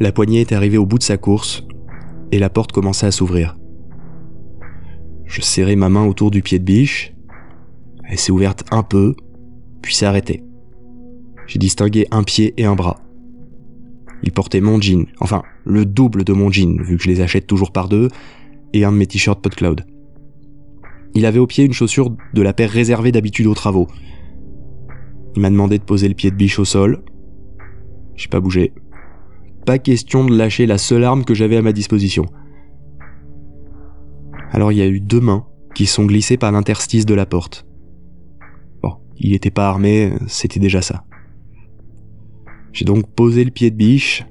La poignée est arrivée au bout de sa course et la porte commençait à s'ouvrir. Je serrai ma main autour du pied de biche. Elle s'est ouverte un peu, puis s'est arrêtée. J'ai distingué un pied et un bras. Il portait mon jean, enfin le double de mon jean, vu que je les achète toujours par deux, et un de mes t-shirts PodCloud. Il avait au pied une chaussure de la paire réservée d'habitude aux travaux. Il m'a demandé de poser le pied de biche au sol. J'ai pas bougé. Pas question de lâcher la seule arme que j'avais à ma disposition. Alors il y a eu deux mains qui sont glissées par l'interstice de la porte. Bon, il n'était pas armé, c'était déjà ça. J'ai donc posé le pied de biche,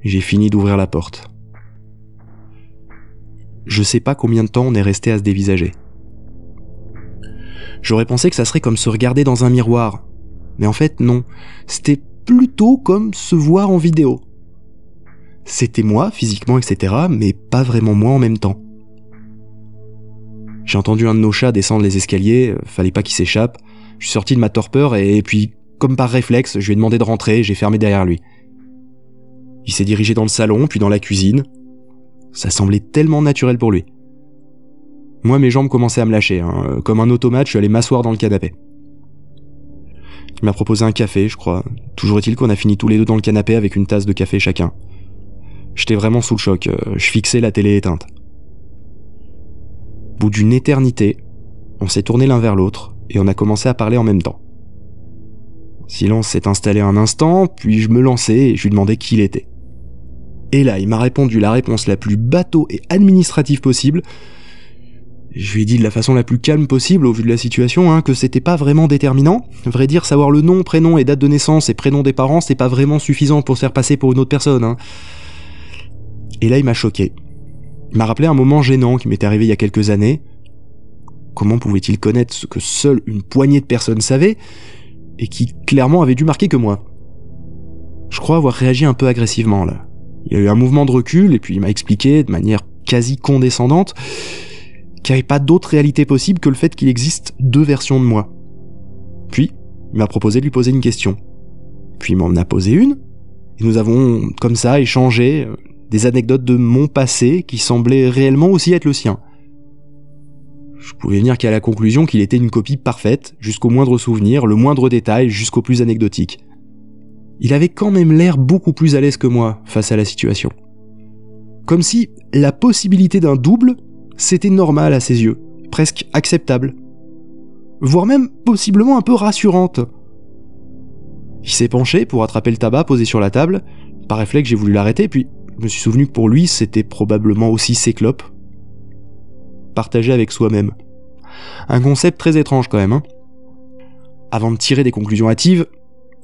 j'ai fini d'ouvrir la porte. Je sais pas combien de temps on est resté à se dévisager. J'aurais pensé que ça serait comme se regarder dans un miroir. Mais en fait, non. C'était plutôt comme se voir en vidéo. C'était moi, physiquement, etc., mais pas vraiment moi en même temps. J'ai entendu un de nos chats descendre les escaliers, fallait pas qu'il s'échappe. Je suis sorti de ma torpeur et, puis, comme par réflexe, je lui ai demandé de rentrer, j'ai fermé derrière lui. Il s'est dirigé dans le salon, puis dans la cuisine. Ça semblait tellement naturel pour lui. Moi, mes jambes commençaient à me lâcher. Hein. Comme un automate, je suis allé m'asseoir dans le canapé. Il m'a proposé un café, je crois. Toujours est-il qu'on a fini tous les deux dans le canapé avec une tasse de café chacun. J'étais vraiment sous le choc. Euh, je fixais la télé éteinte. Au bout d'une éternité, on s'est tourné l'un vers l'autre et on a commencé à parler en même temps. Silence s'est installé un instant, puis je me lançais et je lui demandais qui il était. Et là, il m'a répondu la réponse la plus bateau et administrative possible, je lui ai dit de la façon la plus calme possible au vu de la situation hein, que c'était pas vraiment déterminant. Vrai dire, savoir le nom, prénom et date de naissance et prénom des parents, c'est pas vraiment suffisant pour se faire passer pour une autre personne. Hein. Et là, il m'a choqué. Il m'a rappelé un moment gênant qui m'était arrivé il y a quelques années. Comment pouvait-il connaître ce que seule une poignée de personnes savaient et qui clairement avait dû marquer que moi? Je crois avoir réagi un peu agressivement là. Il y a eu un mouvement de recul et puis il m'a expliqué de manière quasi condescendante qu'il n'y avait pas d'autre réalité possible que le fait qu'il existe deux versions de moi. Puis, il m'a proposé de lui poser une question. Puis il m'en a posé une, et nous avons comme ça échangé euh, des anecdotes de mon passé qui semblaient réellement aussi être le sien. Je pouvais venir qu'à la conclusion qu'il était une copie parfaite, jusqu'au moindre souvenir, le moindre détail, jusqu'au plus anecdotique. Il avait quand même l'air beaucoup plus à l'aise que moi face à la situation. Comme si la possibilité d'un double c'était normal à ses yeux, presque acceptable, voire même possiblement un peu rassurante. Il s'est penché pour attraper le tabac posé sur la table. Par réflexe, j'ai voulu l'arrêter, puis je me suis souvenu que pour lui, c'était probablement aussi ses clopes. Partagé avec soi-même. Un concept très étrange quand même. Hein. Avant de tirer des conclusions hâtives,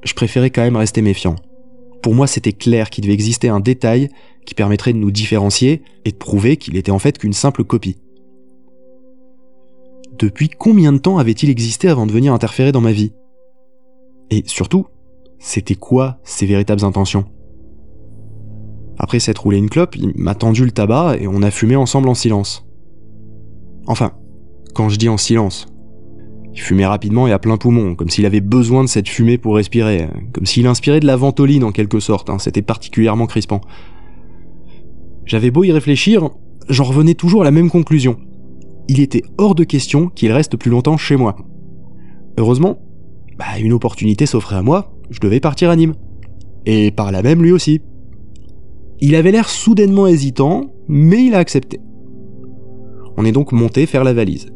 je préférais quand même rester méfiant. Pour moi, c'était clair qu'il devait exister un détail qui permettrait de nous différencier et de prouver qu'il était en fait qu'une simple copie. Depuis combien de temps avait-il existé avant de venir interférer dans ma vie? Et surtout, c'était quoi ses véritables intentions? Après s'être roulé une clope, il m'a tendu le tabac et on a fumé ensemble en silence. Enfin, quand je dis en silence, il fumait rapidement et à plein poumon, comme s'il avait besoin de cette fumée pour respirer, comme s'il inspirait de la ventoline en quelque sorte, hein. c'était particulièrement crispant. J'avais beau y réfléchir, j'en revenais toujours à la même conclusion. Il était hors de question qu'il reste plus longtemps chez moi. Heureusement, bah, une opportunité s'offrait à moi, je devais partir à Nîmes. Et par là même lui aussi. Il avait l'air soudainement hésitant, mais il a accepté. On est donc monté faire la valise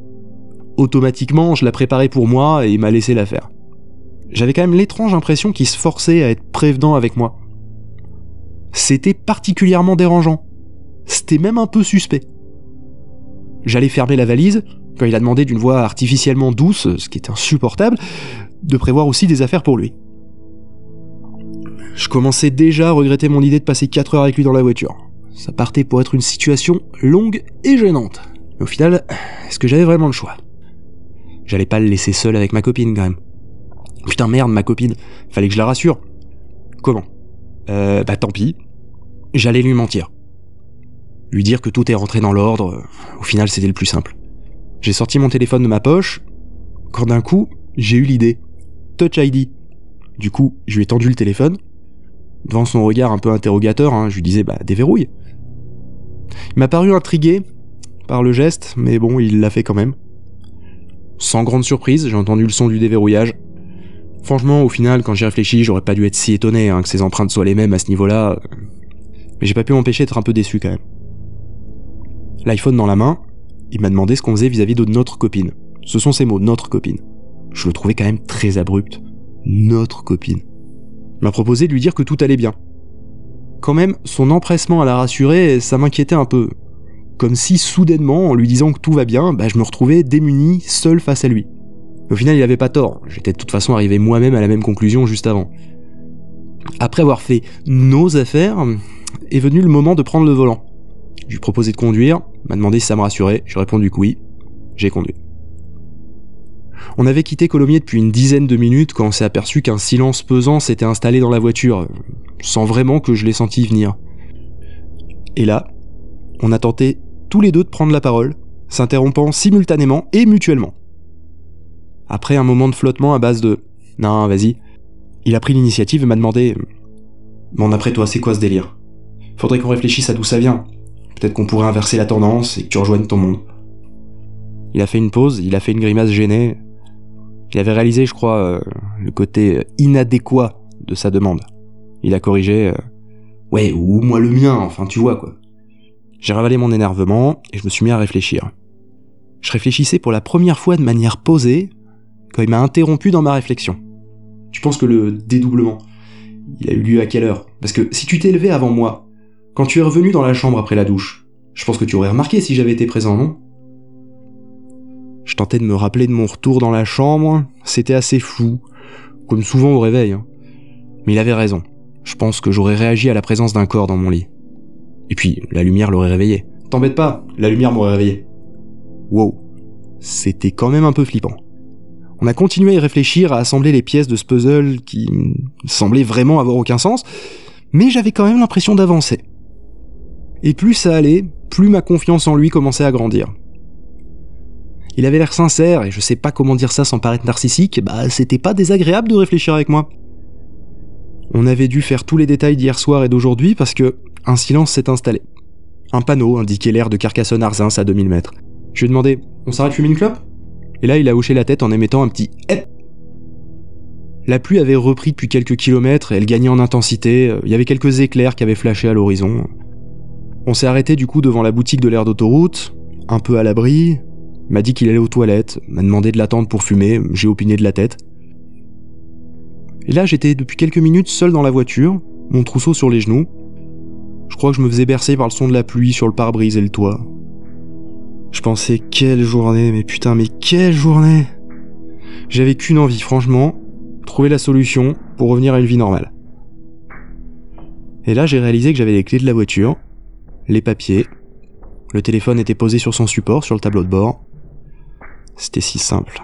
automatiquement, je la préparais pour moi et il m'a laissé la faire. J'avais quand même l'étrange impression qu'il se forçait à être prévenant avec moi. C'était particulièrement dérangeant. C'était même un peu suspect. J'allais fermer la valise quand il a demandé d'une voix artificiellement douce, ce qui est insupportable, de prévoir aussi des affaires pour lui. Je commençais déjà à regretter mon idée de passer 4 heures avec lui dans la voiture. Ça partait pour être une situation longue et gênante. Mais au final, est-ce que j'avais vraiment le choix? J'allais pas le laisser seul avec ma copine quand même. Putain merde, ma copine. Fallait que je la rassure. Comment? Euh, bah tant pis. J'allais lui mentir. Lui dire que tout est rentré dans l'ordre. Au final, c'était le plus simple. J'ai sorti mon téléphone de ma poche, quand d'un coup, j'ai eu l'idée. Touch ID. Du coup, je lui ai tendu le téléphone. Devant son regard un peu interrogateur, hein, je lui disais bah déverrouille. Il m'a paru intrigué par le geste, mais bon, il l'a fait quand même. Sans grande surprise, j'ai entendu le son du déverrouillage. Franchement, au final, quand j'y réfléchis, j'aurais pas dû être si étonné hein, que ses empreintes soient les mêmes à ce niveau-là. Mais j'ai pas pu m'empêcher d'être un peu déçu quand même. L'iPhone dans la main, il m'a demandé ce qu'on faisait vis-à-vis de notre copine. Ce sont ces mots, notre copine. Je le trouvais quand même très abrupt. Notre copine. M'a proposé de lui dire que tout allait bien. Quand même, son empressement à la rassurer, ça m'inquiétait un peu. Comme si soudainement, en lui disant que tout va bien, bah, je me retrouvais démuni, seul face à lui. Au final, il avait pas tort. J'étais de toute façon arrivé moi-même à la même conclusion juste avant. Après avoir fait nos affaires, est venu le moment de prendre le volant. Je lui proposé de conduire, m'a demandé si ça me rassurait, j'ai répondu que oui, j'ai conduit. On avait quitté Colomiers depuis une dizaine de minutes quand on s'est aperçu qu'un silence pesant s'était installé dans la voiture, sans vraiment que je l'ai senti venir. Et là, on a tenté tous les deux de prendre la parole, s'interrompant simultanément et mutuellement. Après un moment de flottement à base de Non, vas-y, il a pris l'initiative et m'a demandé Bon, après toi, c'est quoi ce délire? Faudrait qu'on réfléchisse à d'où ça vient. Peut-être qu'on pourrait inverser la tendance et que tu rejoignes ton monde. Il a fait une pause, il a fait une grimace gênée. Il avait réalisé, je crois, euh, le côté inadéquat de sa demande. Il a corrigé euh, Ouais, ou moi le mien, enfin tu vois quoi. J'ai ravalé mon énervement et je me suis mis à réfléchir. Je réfléchissais pour la première fois de manière posée quand il m'a interrompu dans ma réflexion. Tu penses que le dédoublement, il a eu lieu à quelle heure? Parce que si tu t'es levé avant moi, quand tu es revenu dans la chambre après la douche, je pense que tu aurais remarqué si j'avais été présent, non? Je tentais de me rappeler de mon retour dans la chambre, c'était assez flou, comme souvent au réveil. Hein. Mais il avait raison. Je pense que j'aurais réagi à la présence d'un corps dans mon lit. Et puis, la lumière l'aurait réveillé. T'embête pas, la lumière m'aurait réveillé. Wow. C'était quand même un peu flippant. On a continué à y réfléchir, à assembler les pièces de ce puzzle qui semblait vraiment avoir aucun sens, mais j'avais quand même l'impression d'avancer. Et plus ça allait, plus ma confiance en lui commençait à grandir. Il avait l'air sincère, et je sais pas comment dire ça sans paraître narcissique, bah c'était pas désagréable de réfléchir avec moi. On avait dû faire tous les détails d'hier soir et d'aujourd'hui parce que un silence s'est installé. Un panneau indiquait l'air de Carcassonne-Arzins à 2000 mètres. Je lui ai demandé On s'arrête fumer une clope? Et là, il a hoché la tête en émettant un petit Hep. La pluie avait repris depuis quelques kilomètres, elle gagnait en intensité, il y avait quelques éclairs qui avaient flashé à l'horizon. On s'est arrêté du coup devant la boutique de l'air d'autoroute, un peu à l'abri, m'a dit qu'il allait aux toilettes, m'a demandé de l'attendre pour fumer, j'ai opiné de la tête. Et là, j'étais depuis quelques minutes seul dans la voiture, mon trousseau sur les genoux. Je crois que je me faisais bercer par le son de la pluie sur le pare-brise et le toit. Je pensais quelle journée, mais putain, mais quelle journée J'avais qu'une envie, franchement, trouver la solution pour revenir à une vie normale. Et là, j'ai réalisé que j'avais les clés de la voiture, les papiers, le téléphone était posé sur son support, sur le tableau de bord. C'était si simple.